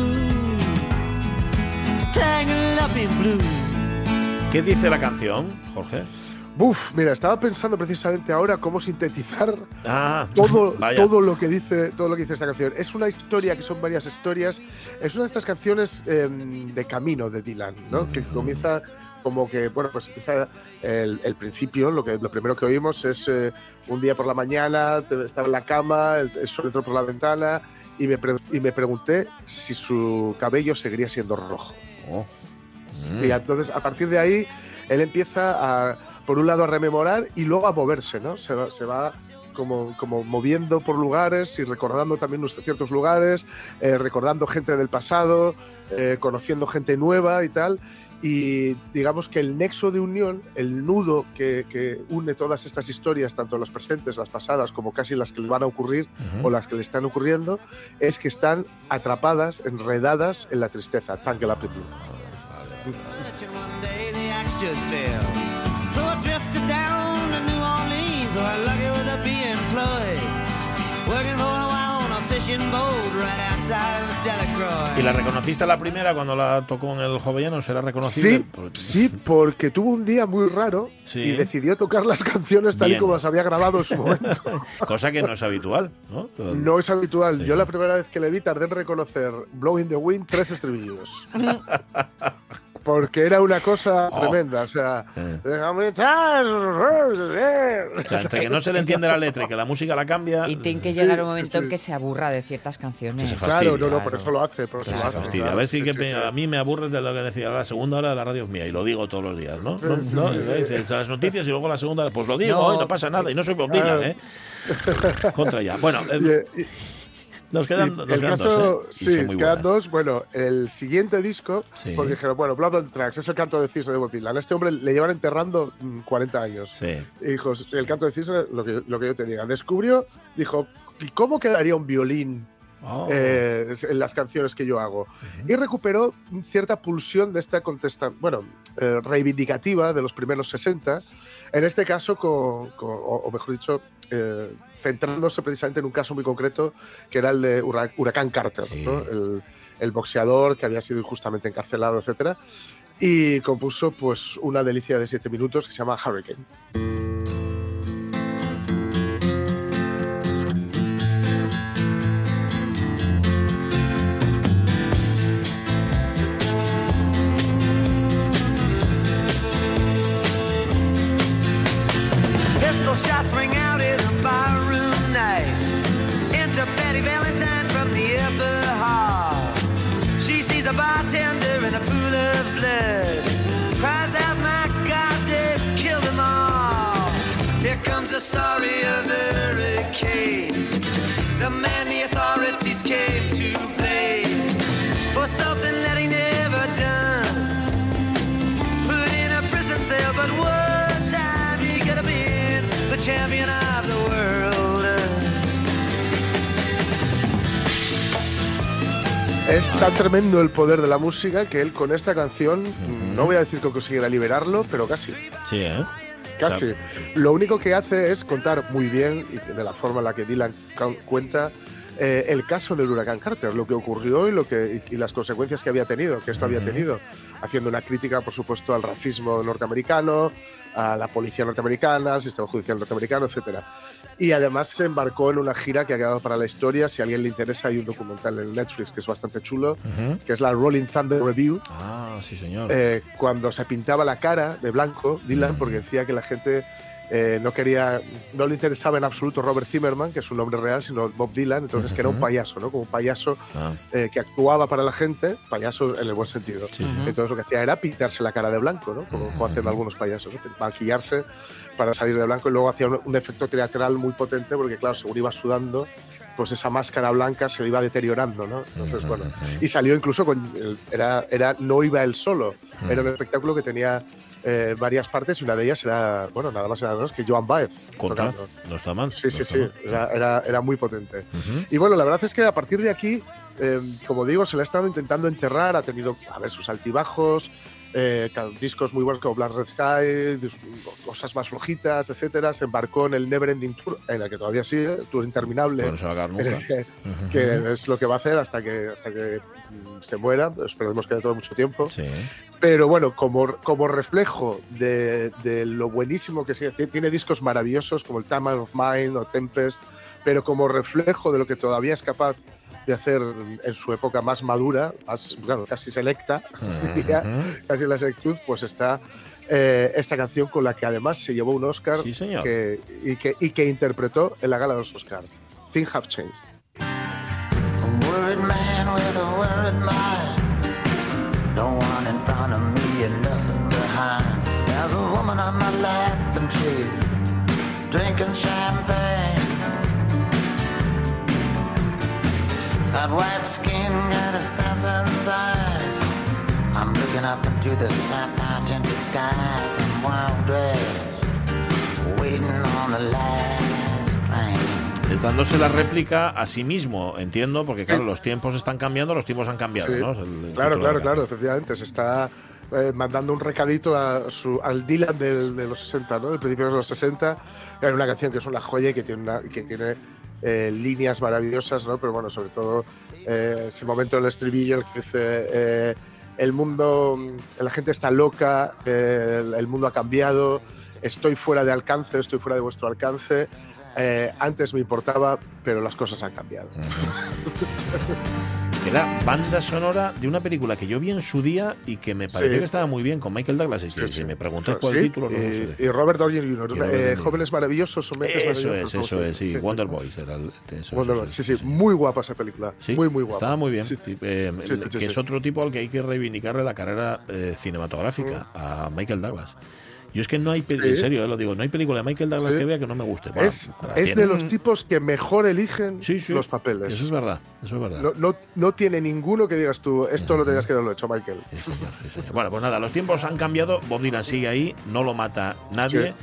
¿Qué dice la canción, Jorge?
Uf, mira, estaba pensando precisamente ahora cómo sintetizar
Ah,
todo, todo lo que dice todo lo que dice esta canción. Es una historia que son varias historias. Es una de estas canciones eh, de camino de Dylan, ¿no? Que comienza como que, bueno, pues empieza el, el principio, lo que lo primero que oímos es eh, un día por la mañana, estaba en la cama, el, el sol entró por la ventana y me, pre- y me pregunté si su cabello seguiría siendo rojo.
Oh.
Y entonces, a partir de ahí, él empieza a, por un lado, a rememorar y luego a moverse, ¿no? Se va, se va como, como moviendo por lugares y recordando también ciertos lugares, eh, recordando gente del pasado, eh, conociendo gente nueva y tal. Y digamos que el nexo de unión, el nudo que, que une todas estas historias, tanto las presentes, las pasadas, como casi las que le van a ocurrir
Ujú.
o las que le están ocurriendo, es que están atrapadas, enredadas en la tristeza. Tangle up in blue.
¿Y la reconociste a la primera cuando la tocó en el Jovellano? ¿Será reconocible?
Sí,
Porque-
sí, porque tuvo un día muy raro
Sí.
y decidió tocar las canciones tal
Bien.
y como las había grabado en su [laughs] momento.
Cosa que no es habitual, ¿no? Todo-
No es habitual.
Sí.
Yo la primera vez que le vi tardé en reconocer Blowing the Wind tres estribillos. [laughs] Porque era una cosa
Oh.
tremenda. O sea,
Eh.
times-
O sea, entre que no se le entiende la letra y que la música la cambia.
Y tiene que
Sí,
llegar un
sí,
momento en
sí.
que se aburra de ciertas canciones.
Que se
Claro, no, no, por eso lo hace. Por eso
que
lo
se
hace,
fastidia.
claro.
A ver si
Sí,
que
sí.
a mí me aburre de lo que decía la segunda hora de la radio es mía y lo digo todos los días, ¿no?
Sí,
no,
sí,
no,
sí, sí.
dices las noticias y luego la segunda, pues lo digo,
No,
y no pasa nada y no soy Bob Dylan,
Claro.
¿eh? Contra ya. Bueno, [laughs] eh, nos quedan, nos
el
quedan
caso,
dos, ¿eh?
Sí, quedan dos. Bueno, el siguiente disco,
Sí.
porque dijeron, bueno, Blood on Tracks es el canto de cisne de Bob Dylan. A este hombre le llevan enterrando mm, 40 años.
Sí.
Y dijo, el canto de cisne, lo que, lo que yo te diga. Descubrió, dijo, ¿y cómo quedaría un violín
Oh.
eh, en las canciones que yo hago? Y recuperó cierta pulsión de esta contesta, bueno, eh, reivindicativa de los primeros 60, en este caso, con, con- o, o mejor dicho, eh, centrándose precisamente en un caso muy concreto, que era el de Huracán Carter,
Sí.
¿no? el, el boxeador que había sido injustamente encarcelado, etcétera, y compuso pues una delicia de siete minutos que se llama Hurricane. Es tan tremendo el poder de la música que él con esta canción, no voy a decir que consiguiera liberarlo, pero casi.
Sí, ¿eh?
Casi. Lo único que hace es contar muy bien, y de la forma en la que Dylan cu- cuenta, eh, el caso del huracán Carter, lo que ocurrió y, lo que, y, y las consecuencias que había tenido, que esto había tenido, haciendo una crítica, por supuesto, al racismo norteamericano, a la policía norteamericana, al sistema judicial norteamericano, etcétera. Y además se embarcó en una gira que ha quedado para la historia. Si a alguien le interesa, hay un documental en Netflix que es bastante chulo, que es la Rolling Thunder Review,
Ah, sí, señor.
eh, cuando se pintaba la cara de blanco, Dylan, porque decía que la gente eh, no quería, no le interesaba en absoluto Robert Zimmerman, que es un nombre real, sino Bob Dylan, entonces que era un payaso, ¿no? Como un payaso
Ah,
eh, que actuaba para la gente, payaso en el buen sentido.
sí.
Entonces lo que hacía era pintarse la cara de blanco, ¿no? Como, como hacen algunos payasos, maquillarse para salir de blanco y luego hacía un, un efecto teatral muy potente porque, claro, según iba sudando, pues esa máscara blanca se iba deteriorando, ¿no? Entonces, bueno, y salió incluso con, era, era, no iba él solo, era un espectáculo que tenía eh, varias partes y una de ellas era, bueno, nada más y nada menos que Joan Baez.
Contra. No está mal.
Sí, sí, sí, era, era, era muy potente. Y bueno, la verdad es que a partir de aquí, eh, como digo, se le ha estado intentando enterrar, ha tenido, a ver, sus altibajos, eh, discos muy buenos como Black Red Sky, cosas más flojitas, etcétera. Se embarcó en el Neverending Tour, en el que todavía sigue, Tour interminable.
Bueno, no se va a acabar
en el
nunca.
que, es lo que va a hacer hasta que, hasta que mm, se muera. Esperemos que de todo mucho tiempo.
Sí.
Pero bueno, como, como reflejo de, de lo buenísimo que es, tiene discos maravillosos como el Time of Mind o Tempest, pero como reflejo de lo que todavía es capaz de hacer en su época más madura, más, claro, casi selecta, [laughs] diría,
Ujú.
casi la selectud, pues está eh, esta canción con la que además se llevó un Oscar
Sí, señor.
que- y, que, y que interpretó en la gala de los Oscars. Things Have Changed.
A worried man with a worried mind. No one in front of me and nothing behind. There's a woman on my lap and she's drinking champagne. Got white skin, got assassin's eyes. I'm looking up into the sapphire tinted skies in wild dress, waiting on the last train.
Es dándose la réplica a sí mismo, entiendo, porque claro, los tiempos están cambiando, los tiempos han cambiado,
Sí.
¿no? Es el- el
Claro, claro,
la
claro, efectivamente. Se está eh, mandando un recadito a su, al Dylan del- de los 60, ¿no? Del principio de los 60. Era una canción que es una joya y que tiene, una- que tiene eh, líneas maravillosas, ¿no? Pero bueno, sobre todo eh, ese momento del estribillo el que dice. eh, el mundo, la gente está loca, el, el mundo ha cambiado, estoy fuera de alcance, estoy fuera de vuestro alcance. eh, antes me importaba, pero las cosas han cambiado. [laughs]
Era banda sonora de una película que yo vi en su día y que me pareció
Sí.
que estaba muy bien con Michael Douglas. Y
Sí, sí.
si me preguntas cuál
Sí,
título, no lo
y,
sé.
y Robert Downey Jr. Eh. Jóvenes maravillosos o
Eso es, eso es, sí, Wonder Boys. Era el- eso,
Wonder
eso,
Boys,
eso,
sí, sí, muy guapa esa película.
Sí,
muy, muy guapa.
Estaba muy bien. Eh, que es otro tipo al que hay que reivindicarle la carrera eh, cinematográfica, a Michael Douglas. Yo es que no hay.
Sí.
en serio, eh, lo digo, no hay película de Michael Douglas
Sí.
que vea que no me guste. Bueno,
Es, es de los tipos que mejor eligen
Sí,
los papeles.
Eso es verdad, eso es verdad.
No, no, no tiene ninguno que digas tú, esto lo tenías que haberlo hecho, Michael.
Señor, señor. Bueno, pues nada, los tiempos han cambiado, Bob Dylan sigue ahí, no lo mata nadie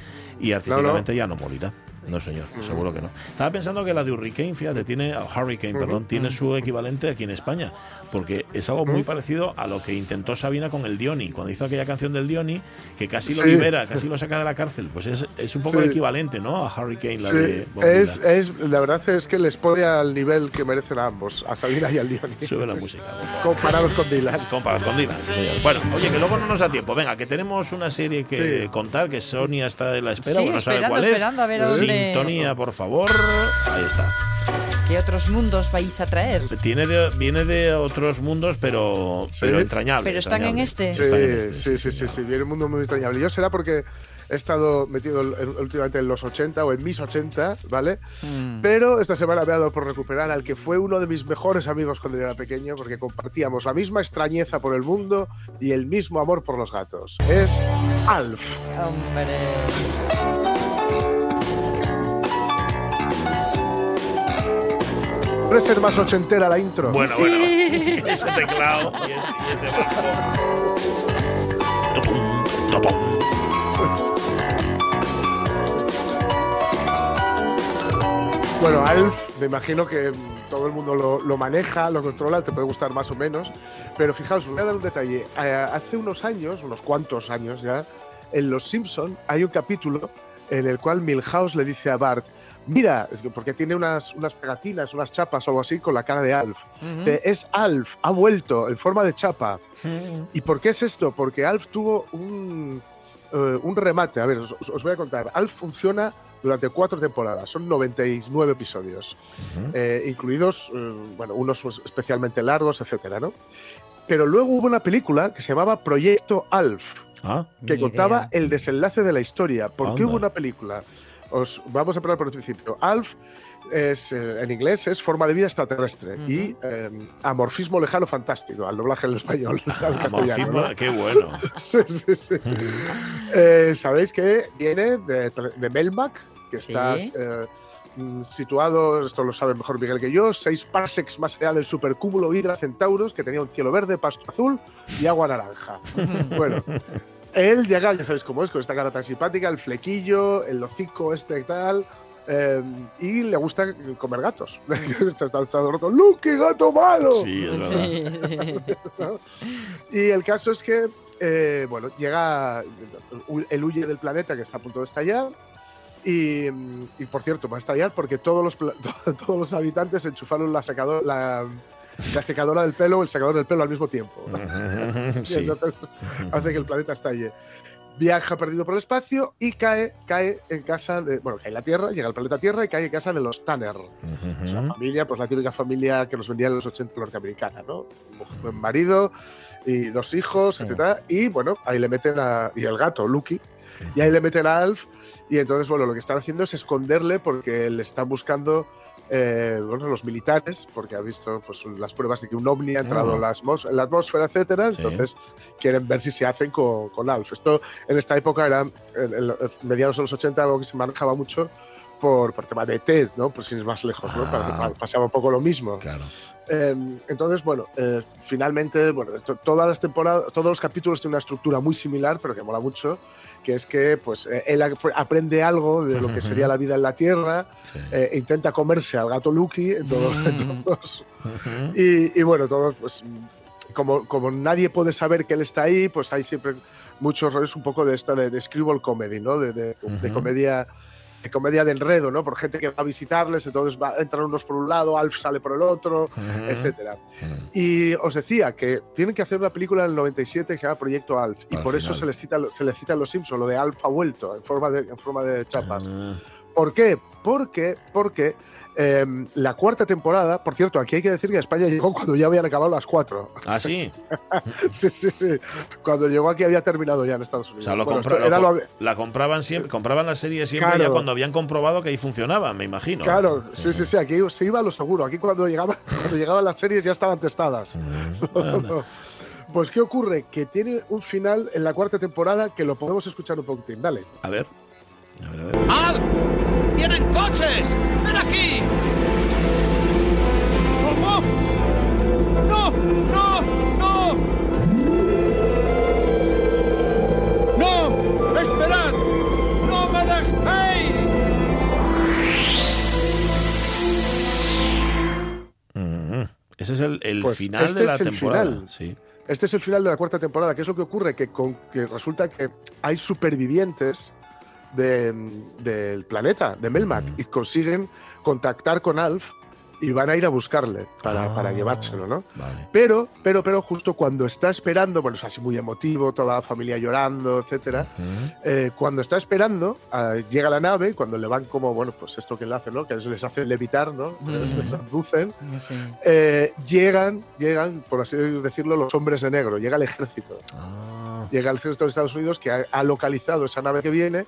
y artísticamente ya no morirá. No, señor, seguro que no. Estaba pensando que la de Hurricane, fíjate, tiene, Hurricane, perdón, tiene su equivalente aquí en España, porque es algo muy parecido a lo que intentó Sabina con el Dioni, cuando hizo aquella canción del Dioni, que casi lo
Sí.
libera, casi lo saca de la cárcel. Pues es, es un poco
Sí.
el equivalente, ¿no? A Hurricane, la
Sí,
de Bob
es, es, la verdad es que les pone al nivel que merecen a ambos, a Sabina y al Diony. [laughs]
Sube la música.
Comparados con Dylan.
Comparado con Dylan, sí, señor. Bueno, oye, que luego no nos da tiempo. Venga, que tenemos una serie que
Sí.
contar, que Sonia está en la espera,
Sí,
porque no sabe
esperando,
cuál es.
esperando a ver a dónde-
Sintonía, por favor. Ahí está.
¿Qué otros mundos vais a traer?
Tiene de- viene de otros mundos, pero, pero entrañable.
Pero están en
entrañable.
este.
Sí,
Están en este,
sí, sí, sí, sí, viene un mundo muy extrañable. Yo será porque he estado metido en- últimamente en los 80 o en mis 80, ¿vale?
Mm.
Pero esta semana me ha dado por recuperar al que fue uno de mis mejores amigos cuando yo era pequeño, porque compartíamos la misma extrañeza por el mundo y el mismo amor por los gatos. Es Alf.
Hombre.
Puede ser más ochentera la intro.
Bueno, bueno. Ese teclado y, ese, y ese bajo.
Bueno, Alf, me imagino que todo el mundo lo, lo maneja, lo controla, te puede gustar más o menos. Pero fijaos, os voy a dar un detalle. Eh, hace unos años, unos cuantos años ya, en Los Simpson hay un capítulo en el cual Milhouse le dice a Bart, mira, porque tiene unas, unas pegatinas, unas chapas o algo así con la cara de Alf. Es Alf, ha vuelto en forma de chapa. ¿Y por qué es esto? Porque Alf tuvo un, eh, un remate. A ver, os, os voy a contar. Alf funciona durante cuatro temporadas, son 99 episodios, eh, incluidos, eh, bueno, unos pues, especialmente largos, etcétera, ¿no? Pero luego hubo una película que se llamaba Proyecto Alf,
Ah,
que contaba
idea.
el desenlace de la historia. ¿Por qué hubo una película? Os vamos a empezar por el principio. Alf es, eh, en inglés es forma de vida extraterrestre y eh, amorfismo lejano fantástico, al doblaje en español, al castellano. ¿no?
Amorfismo, qué bueno. [laughs]
Sí, sí, sí. Eh, Sabéis que viene de, de Melmac, que
Sí.
está eh, mm, situado, esto lo sabe mejor Miguel que yo, seis parsecs más allá del supercúmulo Hydra Centauros, que tenía un cielo verde, pasto azul y agua naranja. [laughs] bueno. Él llega, ya sabéis cómo es, con esta cara tan simpática, el flequillo, el hocico este y tal, eh, y le gusta comer gatos. [laughs] está, está todo roto, ¡Luke, gato malo!
Sí, es verdad.
Sí. [laughs]
Y el caso es que eh, bueno, llega, él huye del planeta que está a punto de estallar. Y, y, por cierto, va a estallar porque todos los, [laughs] todos los habitantes enchufaron la, secador, la, la secadora del pelo o el secador del pelo al mismo tiempo. [laughs] Y
Sí.
entonces hace que el planeta estalle. Viaja perdido por el espacio y cae, cae en casa de. Bueno, cae en la Tierra, llega al planeta Tierra y cae en casa de los Tanner. O sea, familia, pues la típica familia que nos vendía en los 80 norteamericana, ¿no? Un marido y dos hijos,
Sí.
etcétera. Y bueno, ahí le meten a. Y el gato, Lucky. Y ahí le meten a Alf. Y entonces, bueno, lo que están haciendo es esconderle porque le están buscando. Eh, bueno, los militares, porque ha visto pues, las pruebas de que un ovni ha entrado
Ah.
en, la atmósfera, etcétera.
Sí.
Entonces quieren ver si se hacen con, con Alf. Esto en esta época era, en, mediados de los 80, algo que se manejaba mucho por, por tema de TED, ¿no? Pues sin ir más lejos, ¿no? Para-
Ah.
pasaba un poco lo mismo.
Claro.
Eh, entonces, bueno, eh, finalmente, bueno, esto- todas las temporadas, todos los capítulos tienen una estructura muy similar, pero que mola mucho, que es que pues eh, él ap- aprende algo de lo que sería la vida en la Tierra,
Sí.
eh, e intenta comerse al gato Lucky todos,
Mm.
todos-
Ujú.
y, y bueno, todos, pues, como, como nadie puede saber que él está ahí, pues hay siempre muchos roles un poco de esta de, de screwball comedy, ¿no? De, de- de comedia de comedia de enredo, ¿no? Por gente que va a visitarles, entonces va, entran unos por un lado, Alf sale por el otro, etcétera.
Ujú.
Y os decía que tienen que hacer una película en el 97 que se llama Proyecto Alf, y
Al
por eso se les cita se les cita en los Simpsons, lo de Alf ha vuelto en forma de, en forma de chapas.
Ah,
¿Por qué? Porque, porque em, la cuarta temporada, por cierto, aquí hay que decir que España llegó cuando ya habían acabado las cuatro.
Ah, sí. [laughs]
sí, sí, sí. Cuando llegó aquí había terminado ya en Estados
O
Unidos.
sea, lo
Bueno,
compra-
esto era
lo-
lo-
la compraban siempre, compraban la serie siempre
Claro.
ya cuando habían comprobado que ahí funcionaba, me imagino.
Claro, sí, sí, sí, aquí se iba a lo seguro. Aquí cuando, llegaba, [laughs] cuando llegaban las series ya estaban testadas. [laughs] Pues, ¿qué ocurre? Que tiene un final en la cuarta temporada que lo podemos escuchar un poquitín. Dale.
A ver. A ver, a ver.
¡Alf! ¡Vienen coches! ¡Ven aquí! ¡No! ¡No! ¡No! ¡No! ¡Esperad! ¡No me dejéis!
Ujú. Ese es el, el
Pues
final
este
de la
es el
temporada.
final.
Sí.
Este es el final de la cuarta temporada. ¿Qué es lo que ocurre? Que, con, que resulta que hay supervivientes de- del planeta, de Melmac, y consiguen contactar con Alf y van a ir a buscarle para,
Ah.
para llevárselo, ¿no?
Vale.
Pero, pero, pero justo cuando está esperando, bueno, es así muy emotivo, toda la familia llorando, etcétera. Eh, cuando está esperando, ah, llega la nave, cuando le van como, bueno, pues esto que le hacen, ¿no? Que les hace levitar, ¿no?
Ujú.
Les abducen.
Sí.
Eh, llegan, llegan, por así decirlo, los hombres de negro, llega el ejército.
Ah,
Llega el ejército de Estados Unidos que ha, ha localizado esa nave que viene,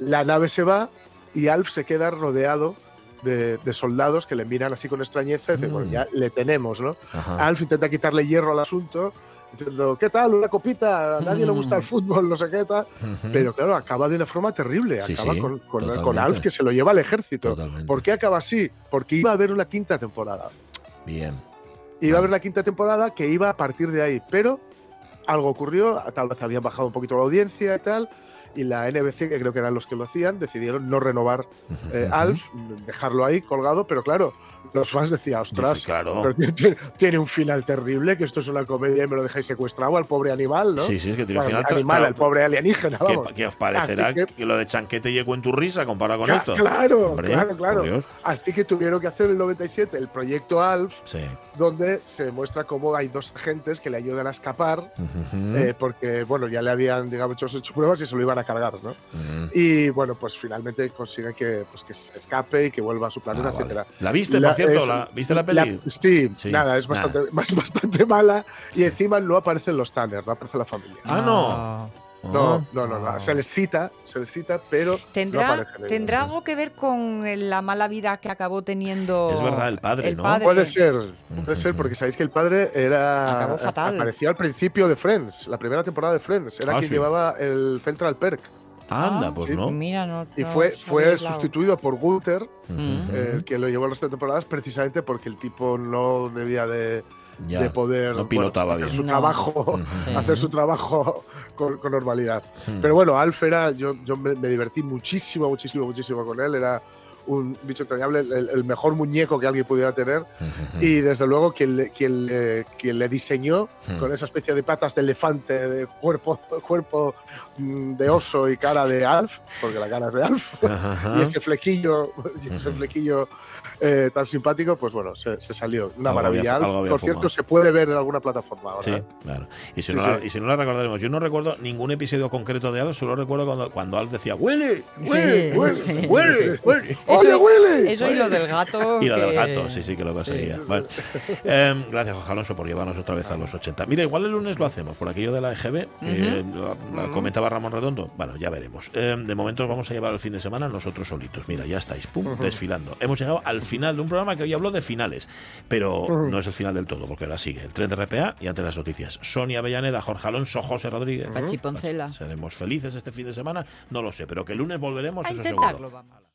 la nave se va y Alf se queda rodeado de, de soldados que le miran así con extrañeza y dicen,
Mm.
bueno, ya le tenemos, ¿no?
ajá.
Alf intenta quitarle hierro al asunto, diciendo, ¿qué tal? Una copita, a nadie le gusta el fútbol, no sé qué tal.
Ujú.
Pero claro, acaba de una forma terrible,
Sí,
acaba
sí,
con, con- con. Alf que se lo lleva al ejército.
Totalmente.
¿Por qué acaba así? Porque iba a haber una quinta temporada.
Bien.
Iba a haber la quinta temporada que iba a partir de ahí, pero algo ocurrió, tal vez habían bajado un poquito la audiencia y tal, y la NBC, que creo que eran los que lo hacían, decidieron no renovar eh. Alf, dejarlo ahí colgado, pero claro, los fans decían, ostras,
Dice, claro.
pero tiene, un final terrible, que esto es una comedia y me lo dejáis secuestrado al pobre animal, ¿no?
Sí, sí, es que tiene un
Bueno,
final
animal, al pobre alienígena,
¿Qué,
vamos.
qué os parecerá
que-
que... lo de chanquete llegó en tu risa comparado con esto?
Claro,
Hombre,
claro, claro.
Dios.
Así que tuvieron que hacer en el 97 el proyecto Alf,
Sí.
donde se muestra cómo hay dos agentes que le ayudan a escapar, eh, porque bueno, ya le habían, digamos, hecho, hecho pruebas y se lo iban a cargar, ¿no? Y bueno, pues finalmente consiguen que, pues, que se escape y que vuelva a su planeta,
Ah, vale.
etcétera.
¿La viste,
La-
por cierto?
es-
¿La, ¿Viste la peli?
sí,
Sí,
nada, es
nada.
bastante, [laughs] más- bastante mala. Y encima no aparecen los Tanner, no aparece la familia.
Ah, no.
No,
Ah.
no, no, no. Se les cita, se les cita, pero no
¿Tendrá,
aparecen ellos.
¿Tendrá algo que ver con la mala vida que acabó teniendo
Es verdad, el padre,
el
¿no?
padre?
Puede ser, puede ser, porque sabéis que el padre era.
Acabó fatal.
Apareció al principio de Friends, la primera temporada de Friends. Era
Ah,
quien
sí.
llevaba el Central Perk.
Anda,
Ah,
pues
sí.
no.
Mira, no.
Y fue, fue sustituido por Gunther, el que lo llevó resto de temporadas, precisamente porque el tipo no debía de,
Ya.
de poder
no pilotaba
bueno, hacer
bien.
su
No.
trabajo. [laughs]
Sí.
hacer su trabajo con, con normalidad.
Ujú.
Pero bueno, Alf era, yo, yo me, me divertí muchísimo, muchísimo, muchísimo con él. Era un bicho entrañable, el, el mejor muñeco que alguien pudiera tener. Y desde luego quien le, quien le, quien le diseñó
Hmm.
con esa especie de patas de elefante, de cuerpo, [laughs] cuerpo mm, de oso y cara de Alf, porque la cara es de Alf,
Ajá.
y ese flequillo, y ese flequillo eh, tan simpático, pues bueno, se, se salió. Una
Algo había-
maravilla. Alf,
había
por cierto,
fumado.
se puede ver en alguna plataforma ahora.
Sí,
¿eh?
claro. Y si,
Sí,
no la,
sí.
y si no la recordaremos, yo no recuerdo ningún episodio concreto de Alf, solo recuerdo cuando, cuando Alf decía ¡Willy!
Sí,
¡Willy! ¡Willy!
Sí.
¡Willy!
¡Oye, Willy!
Eso y lo del gato. [laughs]
Y lo del gato, sí, sí que lo conseguía. Bueno, em, gracias, Jorge Alonso, por llevarnos otra vez a los 80. Mira, igual el lunes lo hacemos, por aquello de la EGB, que lo- lo comentaba Ramón Redondo. Bueno, ya veremos. Em, de momento vamos a llevar el fin de semana nosotros solitos. Mira, ya estáis, pum, desfilando. Hemos llegado al final de un programa que hoy habló de finales, pero no es el final del todo, porque ahora sigue el tren de RPA y ante las noticias. Sonia Avellaneda, Jorge Alonso, José Rodríguez.
Pachi Poncela.
Seremos felices este fin de semana, no lo sé, pero que el lunes volveremos,
A
eso seguro.
vamos.